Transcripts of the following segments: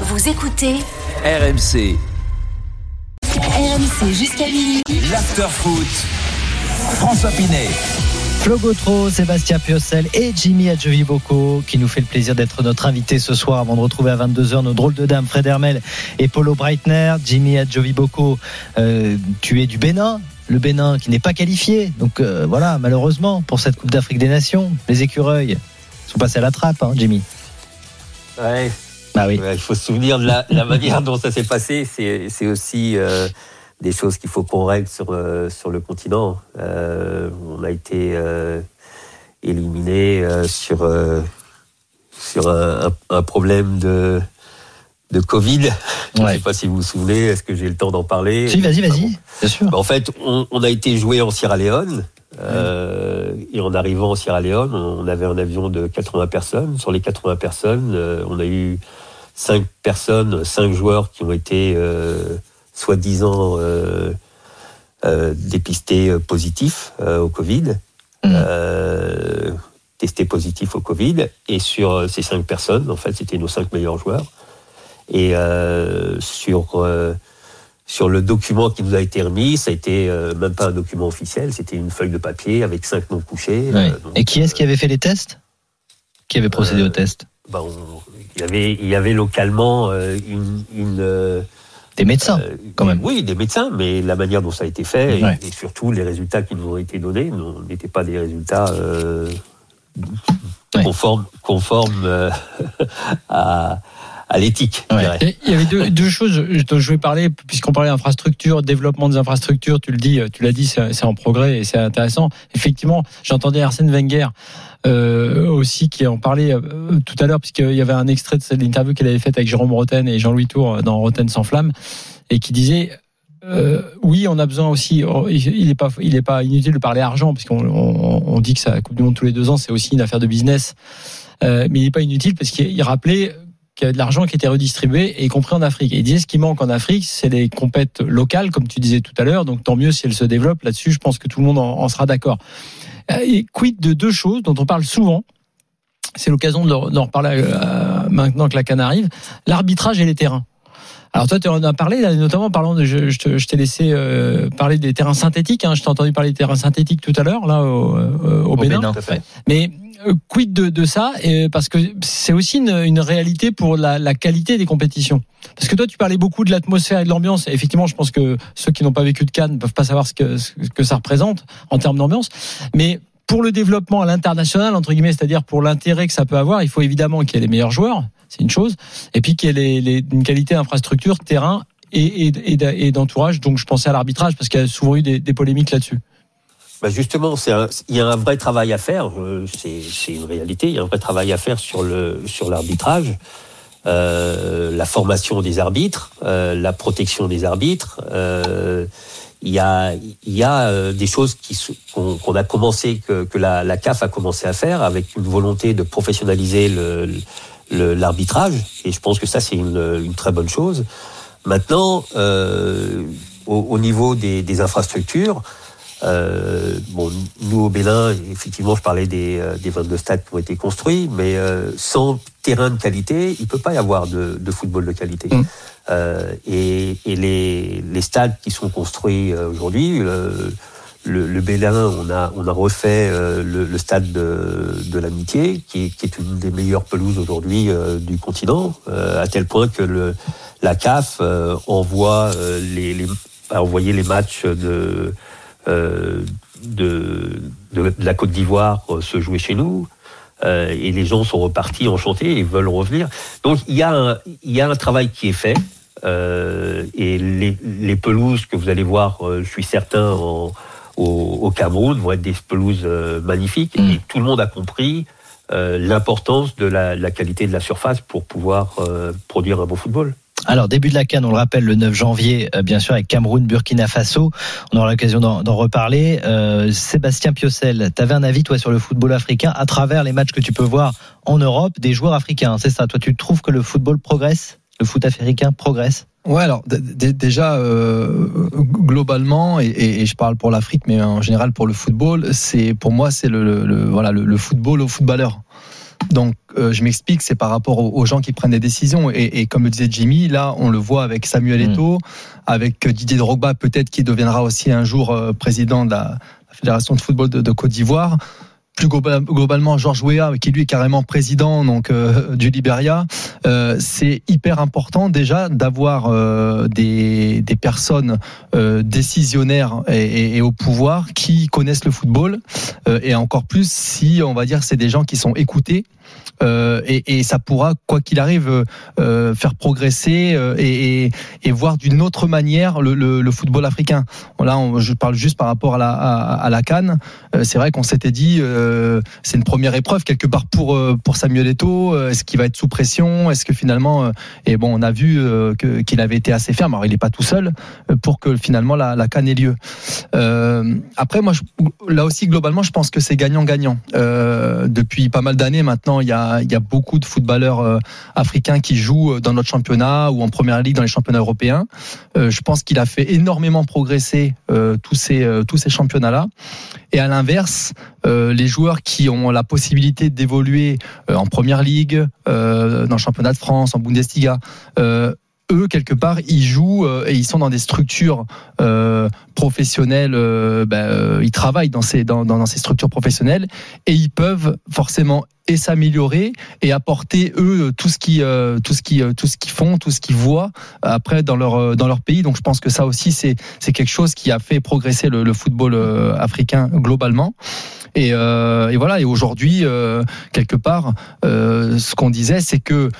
Vous écoutez RMC, RMC jusqu'à minuit. l'after-foot. François Pinet. Flo Gautreau, Sébastien Piocel et Jimmy Adjovi-Bocco qui nous fait le plaisir d'être notre invité ce soir avant de retrouver à 22h nos drôles de dames Fred Hermel et Polo Breitner. Jimmy Adjovi-Bocco, euh, tu es du Bénin, le Bénin qui n'est pas qualifié. Donc euh, voilà, malheureusement pour cette Coupe d'Afrique des Nations, les écureuils sont passés à la trappe, hein, Jimmy. Ouais, Oui. ouais, il faut se souvenir de la, la manière dont ça s'est passé. C'est aussi euh, des choses qu'il faut qu'on règle sur, euh, sur le continent. Euh, on a été éliminé sur, sur un, problème de, de Covid. Je ne sais pas si vous vous souvenez. Est-ce que j'ai le temps d'en parler? Si, vas-y, Ah vas-y, bien sûr. Bah, En fait, on, on a été joué en Sierra Leone. euh, et en arrivant en Sierra Leone, on avait un avion de 80 personnes. Sur les 80 personnes, euh, on a eu 5 personnes, 5 joueurs qui ont été euh, soi-disant euh, euh, dépistés positifs au Covid, euh, testés positifs au Covid. Et sur ces 5 personnes, en fait, c'était nos 5 meilleurs joueurs. Et sur sur le document qui nous a été remis, ça a été même pas un document officiel, c'était une feuille de papier avec cinq noms couchés. Ouais. Donc, Et qui est-ce qui avait fait les tests? Qui avait procédé aux tests? On- il, y avait, il y avait localement euh, une. une euh, Des médecins, euh, quand même. Oui, des médecins, mais la manière dont ça a été fait, et- Ouais. et, surtout les résultats qui nous ont été donnés n'étaient pas des résultats euh, Ouais. conformes, conformes euh, à, à l'éthique, Ouais. Il y avait deux, deux choses dont je vais parler, puisqu'on parlait d'infrastructures, développement des infrastructures, tu le dis, tu l'as dit, c'est en progrès et c'est intéressant. Effectivement, j'entendais Arsène Wenger euh, aussi qui en parlait euh, tout à l'heure, puisqu'il y avait un extrait de l'interview qu'il avait faite avec Jérôme Roten et Jean-Louis Tour dans Roten sans flamme, et qui disait euh, oui, on a besoin aussi. Il n'est pas, il est pas inutile de parler argent, puisqu'on on, on dit que ça Coupe du Monde tous les deux ans, c'est aussi une affaire de business. Euh, mais il n'est pas inutile parce qu'il il rappelait qu'il y avait de l'argent qui était redistribué, y compris en Afrique. Et il disait ce qui manque en Afrique, c'est les compètes locales, comme tu disais tout à l'heure. Donc tant mieux si elles se développent. Là-dessus, je pense que tout le monde en, sera d'accord. Euh, Et quid de deux choses dont on parle souvent? C'est l'occasion d'en reparler euh, maintenant que la canne arrive. L'arbitrage et les terrains. Alors toi, tu en as parlé, là, notamment parlant de, je, je t'ai laissé euh, parler des terrains synthétiques. Hein, je t'ai entendu parler des terrains synthétiques tout à l'heure, là, au, euh, au, Bénin. Bénin. Tout à fait. Mais euh, quid de, de ça? Et Parce que c'est aussi une, une réalité pour la, la qualité des compétitions. Parce que toi, tu parlais beaucoup de l'atmosphère et de l'ambiance. Et effectivement, je pense que ceux qui n'ont pas vécu de Cannes ne peuvent pas savoir ce que, ce que ça représente en termes d'ambiance. Mais pour le développement à l'international, entre guillemets, c'est-à-dire pour l'intérêt que ça peut avoir, il faut évidemment qu'il y ait les meilleurs joueurs, c'est une chose, et puis qu'il y ait une qualité d'infrastructure, terrain et, d'entourage. Donc je pensais à l'arbitrage parce qu'il y a souvent eu des, polémiques là-dessus. Bah justement, il y a un vrai travail à faire. euh, C'est une réalité. Il y a un vrai travail à faire sur l'arbitrage, euh, la formation des arbitres, euh, la protection des arbitres. Il y a il y a euh, des choses qu'on a commencé que, que la, la CAF a commencé à faire avec une volonté de professionnaliser l'arbitrage. Et je pense que ça c'est une, une très bonne chose. Maintenant, euh, au, au niveau des, des infrastructures. Euh, bon, nous au Bénin, effectivement, je parlais des, euh, des 22 stades qui ont été construits, mais euh, sans terrain de qualité, il peut pas y avoir de, de football de qualité. Mm. Euh, et et les, les stades qui sont construits aujourd'hui, le, le Bénin, on a, on a refait euh, le, le stade de, de l'amitié, qui, est- qui est une des meilleures pelouses aujourd'hui euh, du continent, euh, à tel point que le, la CAF envoie les, les, a envoyé les matchs de, de, de, de la Côte d'Ivoire euh, se jouer chez nous. Euh, et les gens sont repartis enchantés et veulent revenir. Donc il y a un, il y a un travail qui est fait. Euh, et les, les pelouses que vous allez voir, euh, je suis certain, en, au, au Cameroun, vont être des pelouses euh, magnifiques. Mm. Et tout le monde a compris euh, l'importance de la, la qualité de la surface pour pouvoir euh, produire un beau football. Alors, début de la Cannes, on le rappelle, le 9 janvier, euh, bien sûr, avec Cameroun, Burkina Faso. On aura l'occasion d'en reparler. Euh, Sébastien Piocel, tu avais un avis, toi, sur le football africain à travers les matchs que tu peux voir en Europe des joueurs africains. C'est ça, toi, tu trouves que le football progresse? Le foot africain progresse? Ouais, alors déjà euh, globalement, et, je parle pour l'Afrique, mais en général pour le football, c'est pour moi c'est le, le- le- voilà le, le football aux footballeurs. Donc euh, je m'explique, c'est par rapport aux, aux gens qui prennent des décisions. Et, et comme le disait Jimmy, là on le voit avec Samuel Eto'o, avec Didier Drogba peut-être qui deviendra aussi un jour euh, président de la, fédération de football de, de Côte d'Ivoire. Plus globa- globalement, Georges Weah, qui lui est carrément président donc euh, du Liberia, euh, c'est hyper important déjà d'avoir euh, des, des personnes euh, décisionnaires et, et- et au pouvoir qui connaissent le football euh, et encore plus si on va dire c'est des gens qui sont écoutés euh, et, ça pourra quoi qu'il arrive euh, euh, faire progresser et, voir d'une autre manière le, football africain. Là, je parle juste par rapport à la, à, Cannes. C'est vrai qu'on s'était dit c'est une première épreuve quelque part pour pour Samuel Eto'o. Est-ce qu'il va être sous pression? Est-ce que finalement et bon, on a vu qu'il avait été assez ferme. Alors, il n'est pas tout seul pour que finalement la, la canne ait lieu. Après, moi, là aussi, globalement, je pense que c'est gagnant-gagnant. Depuis pas mal d'années maintenant, il y a, beaucoup de footballeurs euh, africains qui jouent dans notre championnat ou en première ligue dans les championnats européens. Euh, je pense qu'il a fait énormément progresser euh, tous ces, euh, tous ces championnats-là. Et à l'inverse, euh, les joueurs qui ont la possibilité d'évoluer euh, en première ligue, euh, dans le championnat de France, en Bundesliga, euh, eux quelque part ils jouent euh, et ils sont dans des structures euh, professionnelles euh, ben, euh, ils travaillent dans ces dans, dans, ces structures professionnelles et ils peuvent forcément et s'améliorer et apporter eux tout ce qui euh, tout ce qui euh, tout ce qu'ils font tout ce qu'ils voient après dans leur dans leur pays. Donc je pense que ça aussi c'est c'est quelque chose qui a fait progresser le, le football africain globalement. Et, euh, et voilà. Et aujourd'hui euh, quelque part euh, ce qu'on disait c'est que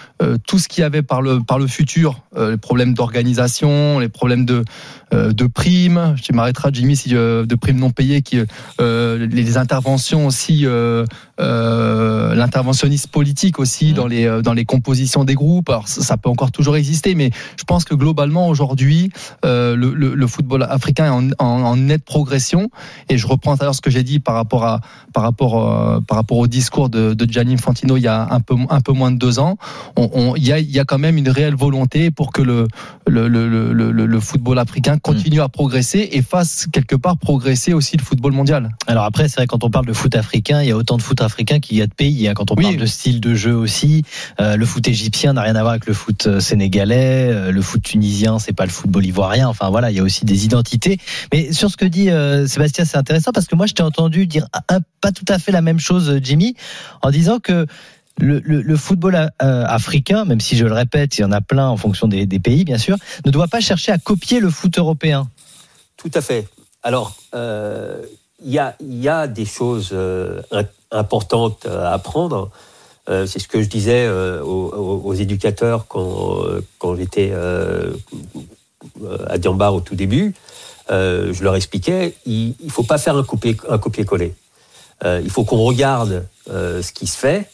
tout ce qu'il y avait par le par le futur les problèmes d'organisation les problèmes de euh, de primes. Tu m'arrêteras Jimmy si euh, de primes non payées qui euh, les interventions aussi euh, euh, l'interventionnisme politique aussi dans les euh, dans les compositions des groupes. Alors ça, peut encore toujours exister mais je pense que globalement aujourd'hui euh, le, le, le football africain est en, en, en nette progression. Et je reprends d'ailleurs ce que j'ai dit par rapport à par rapport euh, par rapport au discours de, de Gianni Infantino il y a un peu un peu moins de deux ans. Il y a il y a quand même une réelle volonté pour que le le, le, le, le, le football africain continue à progresser et fasse quelque part progresser aussi le football mondial Alors après, c'est vrai, quand on parle de foot africain, il y a autant de foot africain qu'il y a de pays. hein. Quand on Oui. parle de style de jeu aussi, euh, le foot égyptien n'a rien à voir avec le foot euh, sénégalais, euh, le foot tunisien, c'est pas le football ivoirien. Enfin voilà, il y a aussi des identités. Mais sur ce que dit euh, Sébastien, c'est intéressant parce que moi, je t'ai entendu dire un- pas tout à fait la même chose, euh, Jimmy, en disant que le, football euh, africain, même si je le répète, il y en a plein en fonction des, pays, bien sûr, ne doit pas chercher à copier le foot européen. Tout à fait. Alors, euh, il y, a, il y a des choses euh, im- importantes à apprendre. Euh, c'est ce que je disais euh, aux, éducateurs quand, euh, j'étais euh, à Diambar au tout début. Euh, je leur expliquais, il ne faut pas faire un copier- un copier-coller. Euh, il faut qu'on regarde euh, ce qui se fait,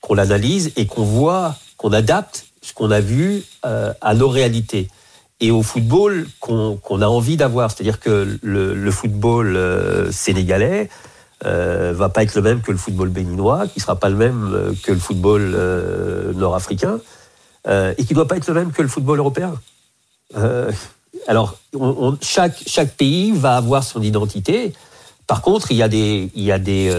qu'on l'analyse et qu'on voit, qu'on adapte ce qu'on a vu euh, à nos réalités et au football qu'on qu'on a envie d'avoir. C'est-à-dire que le, le football euh, sénégalais euh, va pas être le même que le football béninois, qui sera pas le même euh, que le football euh, nord-africain, euh, et qui doit pas être le même que le football européen. Alors, on- on- chaque, chaque pays va avoir son identité. Par contre, il y a des, il y a des,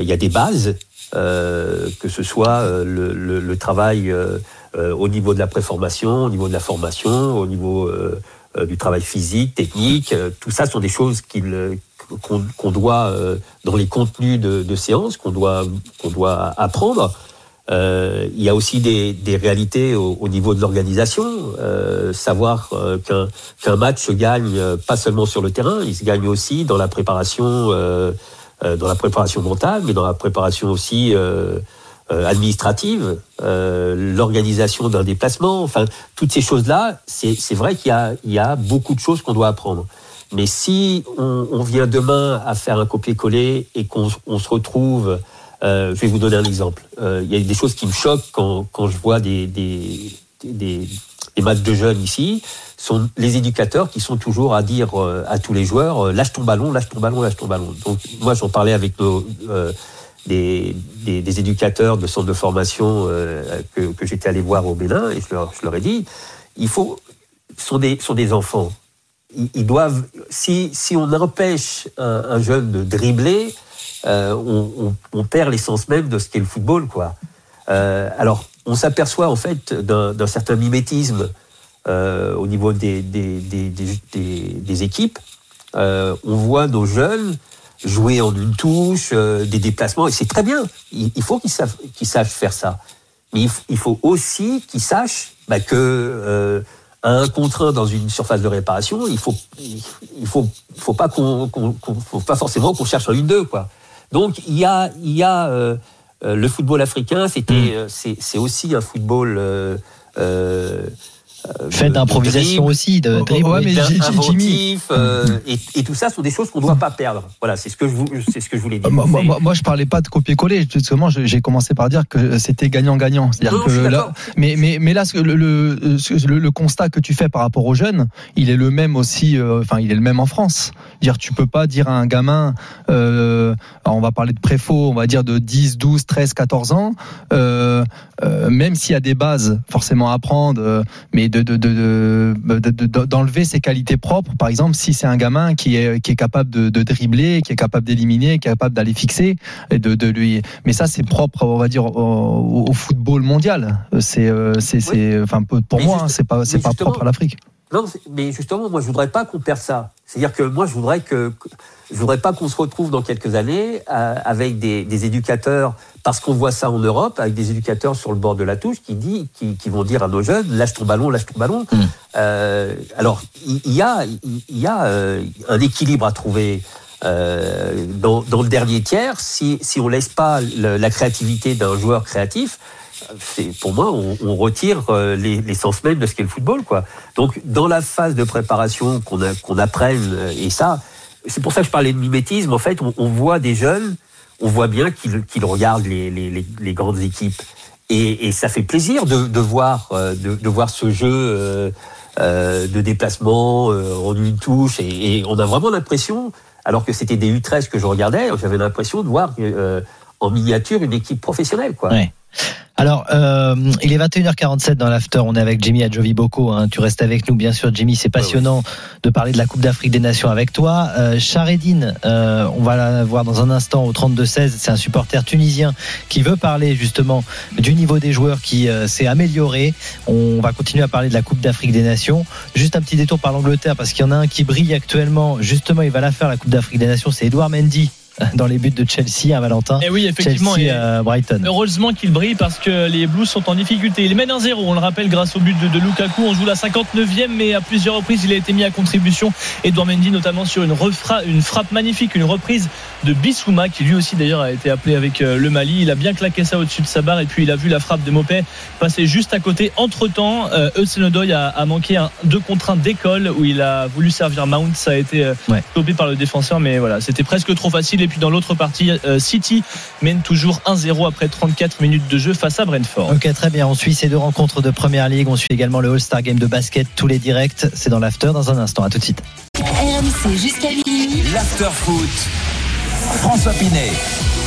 il y a des bases, que ce soit euh, le, travail euh, euh, au niveau de la préformation, au niveau de la formation, au niveau euh, euh, du travail physique, technique. euh, tout ça sont des choses qu'on doit, euh, dans les contenus de, de séance, qu'on doit, qu'on doit apprendre. Euh, il y a aussi des, réalités au, au niveau de l'organisation. Euh, savoir euh, qu'un qu'un match se gagne euh, pas seulement sur le terrain, il se gagne aussi dans la préparation, euh, euh, dans la préparation mentale, mais dans la préparation aussi euh, euh, administrative, euh, l'organisation d'un déplacement. Enfin, toutes ces choses-là, c'est vrai qu'il y y a beaucoup de choses qu'on doit apprendre. Mais si on, vient demain à faire un copier-coller et qu'on on se retrouve Euh, je vais vous donner un exemple. Euh, Il y a des choses qui me choquent quand, quand je vois des, des, des matchs de jeunes ici. Sont les éducateurs qui sont toujours à dire euh, à tous les joueurs euh, lâche ton ballon, lâche ton ballon, lâche ton ballon. Donc moi j'en parlais avec euh, des, des, éducateurs de centres de formation que, j'étais allé voir au Bénin et je leur, ai dit il faut sont des, sont des enfants. Ils, doivent si, si on empêche un, un jeune de dribbler, on, on, perd l'essence même de ce qu'est le football, quoi. Alors, on s'aperçoit en fait d'un certain mimétisme euh, au niveau des, des, des, des, équipes. Euh, on voit nos jeunes jouer en une touche, euh, des déplacements, et c'est très bien. Il, il faut qu'ils savent- qu'ils sachent faire ça. Mais il, faut aussi qu'ils sachent bah, que un contre un dans une surface de réparation, il faut, il faut, faut pas qu'on, qu'on- faut pas forcément qu'on cherche en une deux, quoi. Donc il y a, il y a euh, le football africain, c'était, euh, c'est, aussi un football. Euh, euh, euh, Fait de- d'improvisation aussi, de Oh, dribble. ouais, mais inventif, euh, et, et tout ça sont des choses qu'on ne doit pas perdre. Voilà, c'est ce que je, c'est ce que je voulais dire. Moi, moi, moi, je parlais pas de copier-coller. Justement, j'ai commencé par dire que c'était gagnant-gagnant. C'est-à-dire que là, mais, mais, mais là, le- le constat que tu fais par rapport aux jeunes, il est le même aussi. euh, Enfin, il est le même en France. Dire, tu peux pas dire à un gamin, euh, on va parler de préfaux, on va dire de 10, 12, 13, 14 ans, euh, euh, même s'il y a des bases forcément à apprendre, mais de, de, de, de- de- de- d'enlever ses qualités propres. Par exemple, si c'est un gamin qui est, qui est capable de, dribbler, qui est capable d'éliminer, qui est capable d'aller fixer, et de, de lui. Mais ça, c'est propre, on va dire, au, au football mondial. C'est, c'est, c'est, enfin, pour Mais moi, juste- hein, c'est pas, c'est pas propre à l'Afrique. Non, mais justement, moi, je voudrais pas qu'on perde ça. C'est-à-dire que moi, je voudrais que, je voudrais pas qu'on se retrouve dans quelques années euh, avec des, des éducateurs, parce qu'on voit ça en Europe, avec des éducateurs sur le bord de la touche qui dit, qui, qui vont dire à nos jeunes, lâche ton ballon, lâche ton ballon. Mm. Euh, alors, il y, a, il y a euh, un équilibre à trouver. euh, dans, dans le dernier tiers, si, si on laisse pas le- la créativité d'un joueur créatif, pour moi, on, retire euh, les- l'essence même de ce qu'est le football, quoi. Donc, dans la phase de préparation, qu'on apprenne, euh, et ça, c'est pour ça que je parlais de mimétisme. En fait, on, voit des jeunes, on voit bien qu'ils regardent les, les- les- les grandes équipes. Et, ça fait plaisir de, voir, euh, de, voir ce jeu de déplacement euh, en une touche. Et, on a vraiment l'impression, alors que c'était des U13 que je regardais, j'avais l'impression de voir en miniature une équipe professionnelle, quoi. Alors, euh, il est 21h47 dans l'after. On est avec Jimmy Adjovi Boko. Hein. Tu restes avec nous, bien sûr, Jimmy. C'est passionnant de parler de la Coupe d'Afrique des Nations avec toi. Euh, Charedine, euh, on va la voir dans un instant au 32-16. C'est un supporter tunisien qui veut parler justement du niveau des joueurs qui euh, s'est amélioré. On va continuer à parler de la Coupe d'Afrique des Nations. Juste un petit détour par l'Angleterre parce qu'il y en a un qui brille actuellement. Justement, il va la faire la Coupe d'Afrique des Nations. C'est Edouard Mendy dans les buts de Chelsea, à Valentin. Et oui, effectivement. Chelsea, et- euh, Brighton. Heureusement qu'il brille parce que les Blues sont en difficulté. Il mène 1-0, on le rappelle, grâce au but de, de Lukaku. On joue la 59e, mais à plusieurs reprises, il a été mis à contribution. Edouard Mendy, notamment sur une, refra- une frappe magnifique, une reprise de Bissouma, qui lui aussi d'ailleurs a été appelé avec euh, le Mali. Il a bien claqué ça au-dessus de sa barre et puis il a vu la frappe de Mopé passer juste à côté. Entre-temps, euh, a, a manqué un 2 contre 1 d'école où il a voulu servir Mount. Ça a été euh, Ouais. stoppé par le défenseur, mais voilà, c'était presque trop facile. Et puis dans l'autre partie, euh, City mène toujours 1-0 après 34 minutes de jeu face à Brentford. Ok, très bien. On suit ces deux rencontres de Première Ligue. On suit également le All-Star Game de basket, tous les directs. C'est dans l'after dans un instant. À tout de suite. RMC jusqu'à minuit. L'after foot. François Pinet.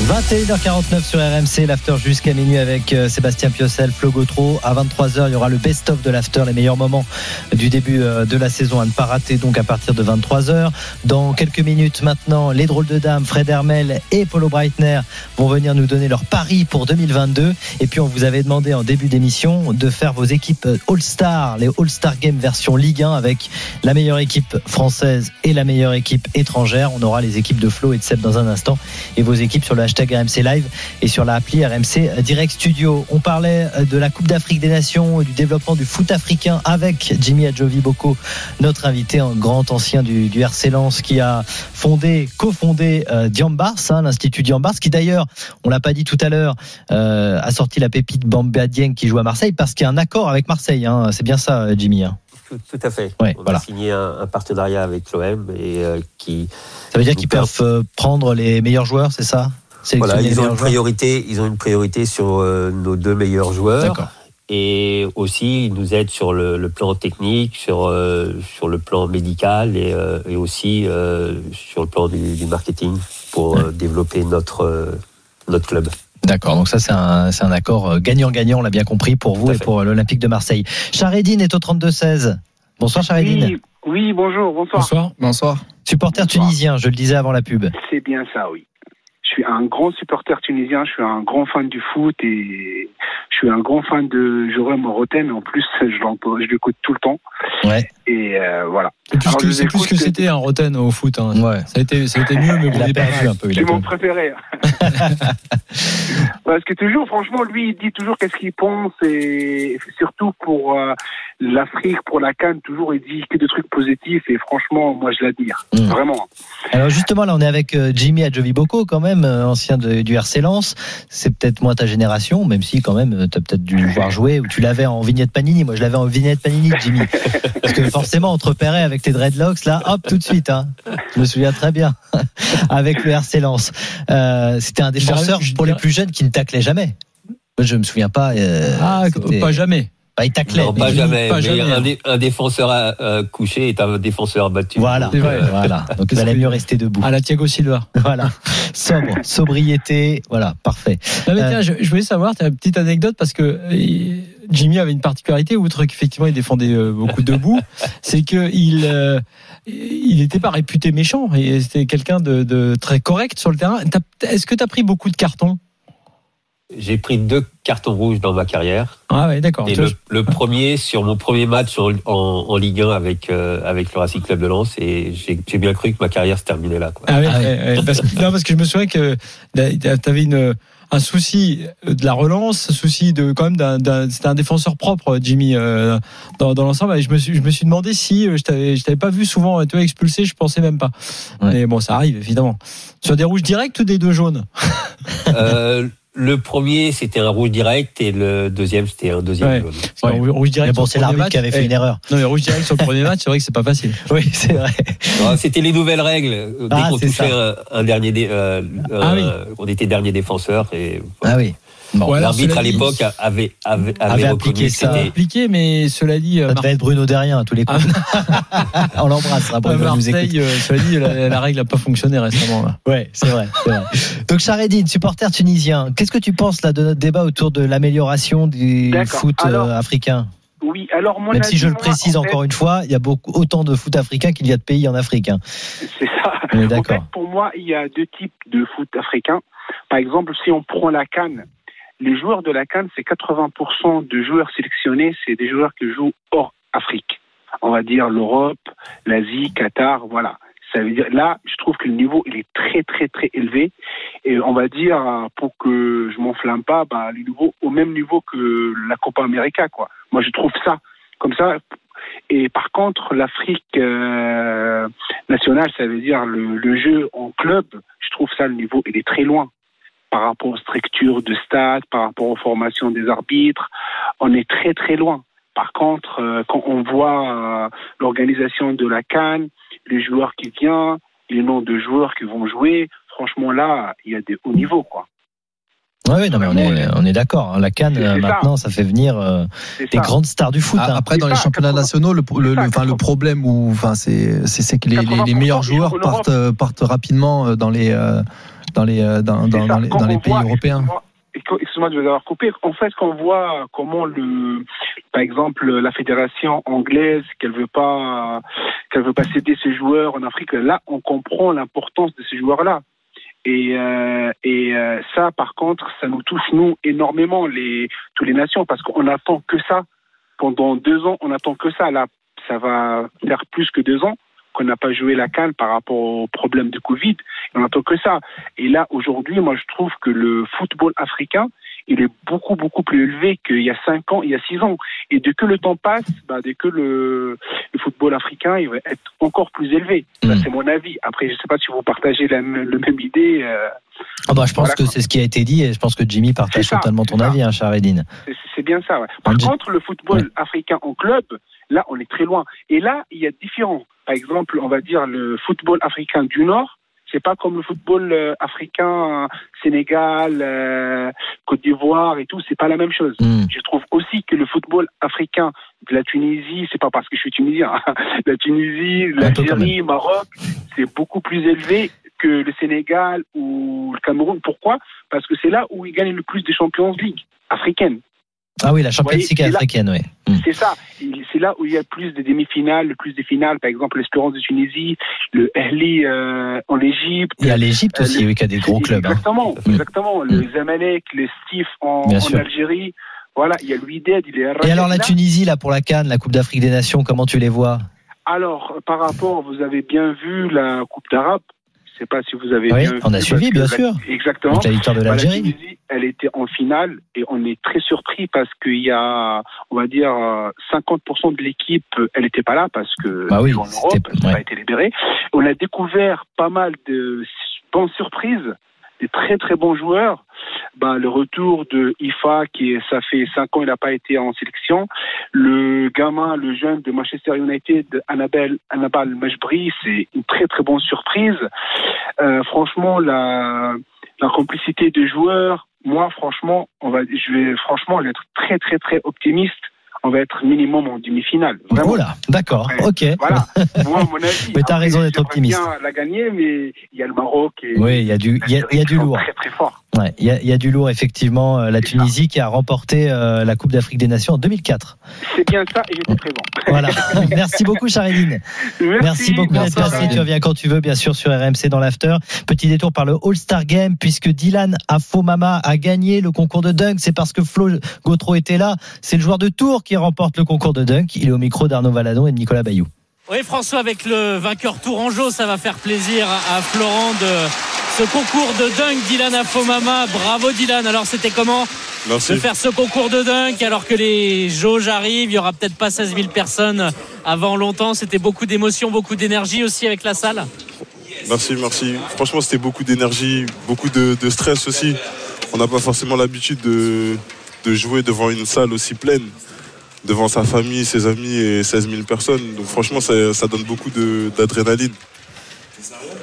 21h49 sur RMC, l'after jusqu'à minuit avec euh, Sébastien Piocel, Flo Gautreau. À 23h, il y aura le best-of de l'after, les meilleurs moments du début euh, de la saison à ne pas rater, donc à partir de 23h. Dans quelques minutes maintenant, les drôles de dames, Fred Hermel et Polo Breitner vont venir nous donner leur pari pour 2022. Et puis, on vous avait demandé en début d'émission de faire vos équipes All-Star, les All-Star Games version Ligue 1 avec la meilleure équipe française et la meilleure équipe étrangère. On aura les équipes de Flo et de Seb dans un instant et vos équipes sur le hashtag RMC Live et sur l'appli RMC Direct Studio. On parlait de la Coupe d'Afrique des Nations et du développement du foot africain avec Jimmy Adjovi Boko, notre invité, un grand ancien du, du RC Lens qui a fondé, cofondé euh, Diambars, hein, l'Institut Diambars, qui d'ailleurs, on l'a pas dit tout à l'heure, euh, a sorti la pépite Bamba Dieng qui joue à Marseille parce qu'il y a un accord avec Marseille. hein. C'est bien ça, Jimmy. hein. Tout, tout à fait. Ouais, on voilà. a signé un, un partenariat avec l'OM et euh, qui Ça veut dire qu'ils peuvent euh, prendre les meilleurs joueurs, c'est ça? Voilà, ils ont une priorité, ils ont une priorité sur euh, nos deux meilleurs joueurs. Et aussi, ils nous aident sur le, le plan technique, sur, euh, sur le plan médical et, euh, et aussi euh, sur le plan du, du marketing pour euh, développer notre, euh, notre club. D'accord, donc ça c'est un, c'est un accord gagnant-gagnant, on l'a bien compris, pour vous et fait. pour l'Olympique de Marseille. Charedine est au 32-16. Bonsoir Charedine. Oui, oui, bonjour, bonsoir. Bonsoir. Bonsoir. Supporter Bonsoir. tunisien, je le disais avant la pub. C'est bien ça, oui. Je suis un grand supporter tunisien, je suis un grand fan du foot et je suis un grand fan de Jérôme Roten. En plus, je je l'écoute tout le temps. Ouais. Et euh, voilà. C'est plus, Alors, que, je c'est plus écoute- que c'était un Roten au foot. hein. Ouais. Ça, a été, ça a été mieux, mais est pas perdu mal. un peu. C'est mon préféré. Parce que toujours, franchement, lui, il dit toujours qu'est-ce qu'il pense et surtout pour euh, l'Afrique, pour la Cannes, toujours il dit que des trucs positifs et franchement, moi je l'admire. Mm. Vraiment. Alors justement, là on est avec euh, Jimmy Adjoviboko quand même, euh, ancien de- du RC Lens. C'est peut-être moins ta génération, même si quand même tu as peut-être dû le voir jouer ou tu l'avais en vignette Panini. Moi je l'avais en vignette Panini, Jimmy. Parce que forcément on te repérait avec tes dreadlocks là, hop tout de suite. Hein. Je me souviens très bien avec le RC Lens. Euh, C'était un défenseur pour les plus jeunes qui ne taclait jamais. Je me souviens pas. euh, Ah, pas jamais. Bah, il taclait. Non, pas jamais. pas mais jamais. Un, dé- un défenseur euh, couché est un défenseur battu. Voilà, C'est vrai. voilà. Donc il valait mieux rester debout. À la Thiago Silva. Voilà, sobre, sobriété, voilà, parfait. Non, mais Euh, tiens, je, je voulais savoir, tu as une petite anecdote parce que euh, Jimmy avait une particularité, outre qu'effectivement il défendait euh, beaucoup debout, c'est que il euh, il n'était pas réputé méchant et c'était quelqu'un de, de très correct sur le terrain. Est-ce que tu as pris beaucoup de cartons? J'ai pris deux cartons rouges dans ma carrière. Ah ouais, d'accord. Et le, le premier sur mon premier match en, en, en Ligue 1 avec euh, avec le Racing Club de Lens et j'ai bien cru que ma carrière se terminait là. Quoi. Ah ouais, Ah ouais. ouais, ouais, parce, que, non, parce que je me souviens que tu avais une, un souci de la relance, un souci de quand même d'un, c'était un défenseur propre, Jimmy, euh, dans, dans l'ensemble. Et je me suis, je me suis demandé si euh, je t'avais, je t'avais pas vu souvent, tu vois, expulsé. Je pensais même pas. Ouais. Mais bon, ça arrive évidemment. Sur des rouges directs ou des deux jaunes? Euh, le premier c'était un rouge direct et le deuxième c'était un deuxième Ouais. jaune. Parce que Ouais. rouge direct. Mais bon, c'est le premier l'arbitre match, qui avait fait eh, une erreur. Non, mais rouge direct sur le premier match, c'est vrai que c'est pas facile. Oui, c'est vrai. C'était les nouvelles règles. Dès Ah, qu'on c'est touchait ça. un, un dernier, dé- euh, Ah oui. on était dernier défenseur et Ah oui. Bon, Ouais, alors, l'arbitre à l'époque avait avait, avait, Avait reconnu appliqué ça. mais cela dit, euh, ça devait être Bruno Derrien à tous les coups. On l'embrasse, hein, Mar- Bruno, il nous écoute. Marseille, euh, cela dit, la, la règle n'a pas fonctionné récemment. Là. Ouais, c'est vrai. Donc Charedine, supporter tunisien, qu'est-ce que tu penses là de notre débat autour de l'amélioration du foot euh, africain? Oui, alors mon Même avis, si je le moi, précise fait, encore une fois, il y a beaucoup autant de foot africain qu'il y a de pays en Afrique. hein. C'est ça. En fait, pour moi, il y a deux types de foot africain. Par exemple, si on prend la Cannes, les joueurs de la Cannes, c'est 80% de joueurs sélectionnés, c'est des joueurs qui jouent hors Afrique. On va dire l'Europe, l'Asie, Qatar, voilà. Ça veut dire là, je trouve que le niveau il est très très très élevé et on va dire pour que je m'enflamme pas, bah, le niveau au même niveau que la Copa América quoi. Moi je trouve ça comme ça. Et par contre l'Afrique euh, nationale, ça veut dire le, le jeu en club, je trouve ça le niveau il est très loin par rapport aux structures de stade, par rapport aux formations des arbitres, on est très très loin. Par contre, euh, quand on voit euh, l'organisation de la Cannes, les joueurs qui viennent, les noms de joueurs qui vont jouer, franchement là, il y a des hauts niveaux quoi. Ouais, ouais, non, mais on est, on est d'accord. hein. La Cannes, euh, ça. maintenant, ça fait venir euh, des ça. grandes stars du foot. Ah, hein. Après, dans les ça, championnats 80. nationaux, le, le, C'est ça, le- enfin, le 80. problème, où, c'est que les, les- les 80% meilleurs joueurs partent, euh, partent rapidement euh, dans les, dans les, dans, C'est dans, ça. dans les, Quand dans les on pays voit- européens. excuse-moi, Excuse-moi de vous avoir coupé. En fait, quand on voit comment le, par exemple, la fédération anglaise, qu'elle veut pas, qu'elle veut pas céder ses joueurs en Afrique, là, on comprend l'importance de ces joueurs-là. Et, euh, euh, ça, par contre, ça nous touche nous énormément tous les nations parce qu'on attend que ça. Pendant deux ans, on attend que ça. Là, ça va faire plus que deux ans qu'on n'a pas joué la canne par rapport au problème de Covid. On attend que ça. Et là, aujourd'hui, moi, je trouve que le football africain, il est beaucoup, beaucoup plus élevé qu'il y a cinq ans, il y a six ans. Et dès que le temps passe, bah, dès que le, le football africain, il va être encore plus élevé. Ça, Mm. c'est mon avis. Après, je ne sais pas si vous partagez la, la même idée. euh, Ah bah, je pense Voilà, que c'est ce qui a été dit et je pense que Jimmy partage ça, totalement ton ça. avis, hein, Charedine. C'est- bien ça. ouais. Par contre, le football africain en club, là, on est très loin. Et là, il y a différents. Par exemple, on va dire le football africain du Nord, C'est pas comme le football euh, africain, euh, Sénégal, euh, Côte d'Ivoire et tout. C'est pas la même chose. Hmm. Je trouve aussi que le football africain de la Tunisie, c'est pas parce que je suis tunisien, hein. la Tunisie, l'Algérie, Maroc, c'est beaucoup plus élevé que le Sénégal ou le Cameroun. Pourquoi? Parce que c'est là où ils gagnent le plus de Champions League africaines. Ah oui, la Champions voyez, africaine, oui. Hmm. C'est ça. C'est là où il y a le plus de demi-finales, le plus de finales. Par exemple, l'Espérance de Tunisie, le Ahli euh, en Égypte. Il y a l'Égypte Euh, aussi, les- oui, qui a des gros clubs. hein. Exactement, Mm. exactement. Le Zamalek, le Stif en. Algérie. Voilà, il y a l'Uided, il est Et alors la. Tunisie, là, pour la Cannes, la Coupe d'Afrique des Nations, comment tu les vois? Alors, par rapport, vous avez bien vu la Coupe d'Arabe. Je sais pas si vous avez Oui, vu. on a suivi, bien la- sûr. Exactement. Avec la victoire de Bah, la l'Algérie. Tunisie, elle était en finale et on est très surpris parce qu'il y a, on va dire, euh, 50% de l'équipe, elle n'était pas là parce que Bah oui, en Europe, elle n'a pas été libérée. On a découvert pas mal de bonnes surprises, des très très bons joueurs. Bah, le retour de Ifa, qui ça fait 5 ans, il n'a pas été en sélection. Le gamin, le jeune de Manchester United, Annabelle, Annabelle Mejbri, c'est une très très bonne surprise. Euh, franchement, la, la complicité des joueurs, moi, franchement, on va, je vais franchement être très très très optimiste. On va être minimum en demi-finale. Vraiment. Oh là, d'accord, ok. Voilà. Moi, à mon avis. Mais t'as raison d'être optimiste. bien la gagner, mais il y a le Maroc et Oui, il y a du, il y a, il y a du lourd. Très très fort. Ouais, il y a, il y a du lourd, effectivement. euh, La Tunisie qui a remporté euh, la Coupe d'Afrique des Nations en 2004. C'est bien ça et j'étais présent. Voilà. Merci beaucoup, Charidine. Merci beaucoup d'être passé. Tu reviens quand tu veux, bien sûr, sur RMC dans l'after. Petit détour par le All-Star Game, puisque Dylan Afomama a gagné le concours de dunk. C'est parce que Flo Gautreau était là. C'est le joueur de Tours qui remporte le concours de dunk. Il est au micro d'Arnaud Valadon et de Nicolas Bayou. Oui, François, avec le vainqueur Tourangeau, ça va faire plaisir à Florent de ce concours de dunk. Dylan Afomama, bravo Dylan. Alors, c'était comment Merci. de faire ce concours de dunk alors que les jauges arrivent? Il y aura peut-être pas 16 000 personnes avant longtemps. C'était beaucoup d'émotion, beaucoup d'énergie aussi avec la salle. Merci, merci. Franchement, c'était beaucoup d'énergie, beaucoup de, de stress aussi. On n'a pas forcément l'habitude de, de jouer devant une salle aussi pleine, devant sa famille, ses amis et 16 000 personnes. Donc franchement, ça, ça donne beaucoup d'adrénaline.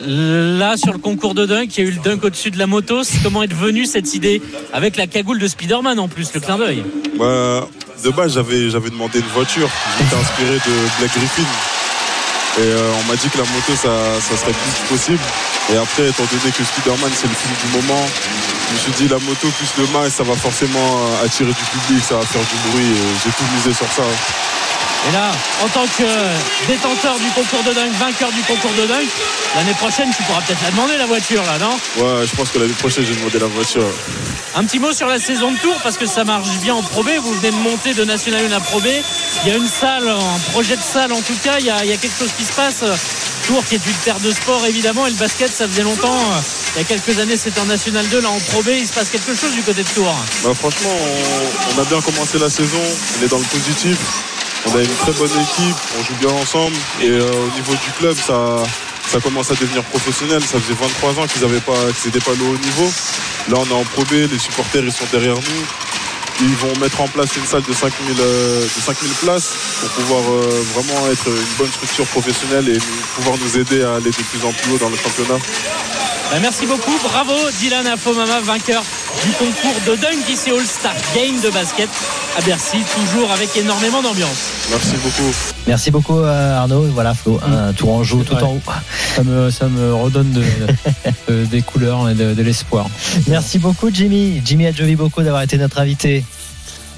Là, sur le concours de dunk, il y a eu le dunk au-dessus de la moto. Comment est venue cette idée avec la cagoule de Spider-Man en plus, le clin d'œil? Bah, de base, j'avais, j'avais demandé une voiture. J'étais inspiré de Black Griffin. Et euh, on m'a dit que la moto, ça, serait plus possible. Et après, étant donné que Spider-Man, c'est le film du moment, je me suis dit la moto plus le masque, ça va forcément euh, attirer du public, ça va faire du bruit. J'ai tout misé sur ça. Et là, en tant que détenteur du concours de dunk, vainqueur du concours de dunk, l'année prochaine, tu pourras peut-être la demander la voiture là, non? Ouais, je pense que l'année prochaine, j'ai demandé la voiture. Un petit mot sur la saison de tour parce que ça marche bien en Pro B. Vous venez de monter de National 1 à Pro B. Il y a une salle, un projet de salle en tout cas. Il y a, il y a quelque chose qui se passe. Tour qui est une terre de sport évidemment et le basket ça faisait longtemps. Il y a quelques années c'était en National 2. Là en Pro B il se passe quelque chose du côté de Tours. Bah, franchement, on, on a bien commencé la saison, on est dans le positif. On a une très bonne équipe, on joue bien ensemble. Et euh, au niveau du club, ça, ça commence à devenir professionnel. Ça faisait 23 ans qu'ils n'étaient pas, étaient pas le haut niveau. Là, on est en Pro B, les supporters ils sont derrière nous. Ils vont mettre en place une salle de 5000, euh, de 5000 places pour pouvoir euh, vraiment être une bonne structure professionnelle et pouvoir nous aider à aller de plus en plus haut dans le championnat. Bah, merci beaucoup, bravo Dylan Afomama, vainqueur du concours de dunk ici All Star Game de basket à Bercy, toujours avec énormément d'ambiance. Merci beaucoup. Merci beaucoup, euh, Arnaud. Voilà, Flo, un tour en joue tout en haut. Ça me, ça me redonne de- de- des couleurs et de, de l'espoir. Merci beaucoup, Jimmy. Jimmy Adjovi beaucoup d'avoir été notre invité.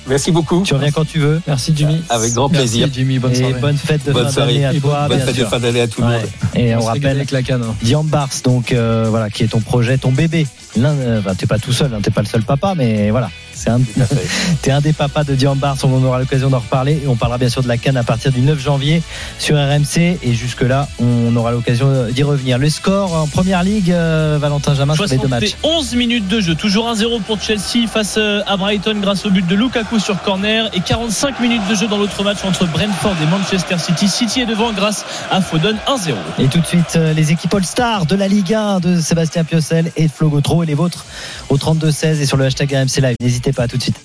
Merci beaucoup. Tu reviens quand tu veux. Merci Jimmy. Avec grand plaisir. Merci Jimmy, bonne Et soirée. bonne fête de Bonne fin d'année à Et toi, Bonne fête de fin d'année à tout le Ouais. monde. Et on, rappelle avec la canne. hein. Bars, donc euh, voilà, qui est ton projet, ton bébé. L'un, euh, bah, t'es pas tout seul, hein, t'es pas le seul papa, mais voilà, c'est un, t'es un des papas de Dian Bars. On aura l'occasion d'en reparler et on parlera bien sûr de la canne à partir du 9 janvier sur RMC. Et jusque là, on aura l'occasion d'y revenir. Le score en première ligue, euh, Valentin Jamin, sur les deux matchs. 11 minutes de jeu, toujours 1-0 pour Chelsea face euh, à Brighton grâce au but de Lukaku sur corner et 45 minutes de jeu dans l'autre match entre Brentford et Manchester City. City est devant grâce à Foden 1-0. Et tout de suite, euh, les équipes All-Star de la Ligue 1 de Sébastien Piocel et de Flo Gautreau et les vôtres au 32-16 et sur le hashtag RMC Live. N'hésitez pas, à tout de suite.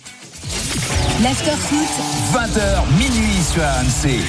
L'after foot, 20h minuit sur RMC.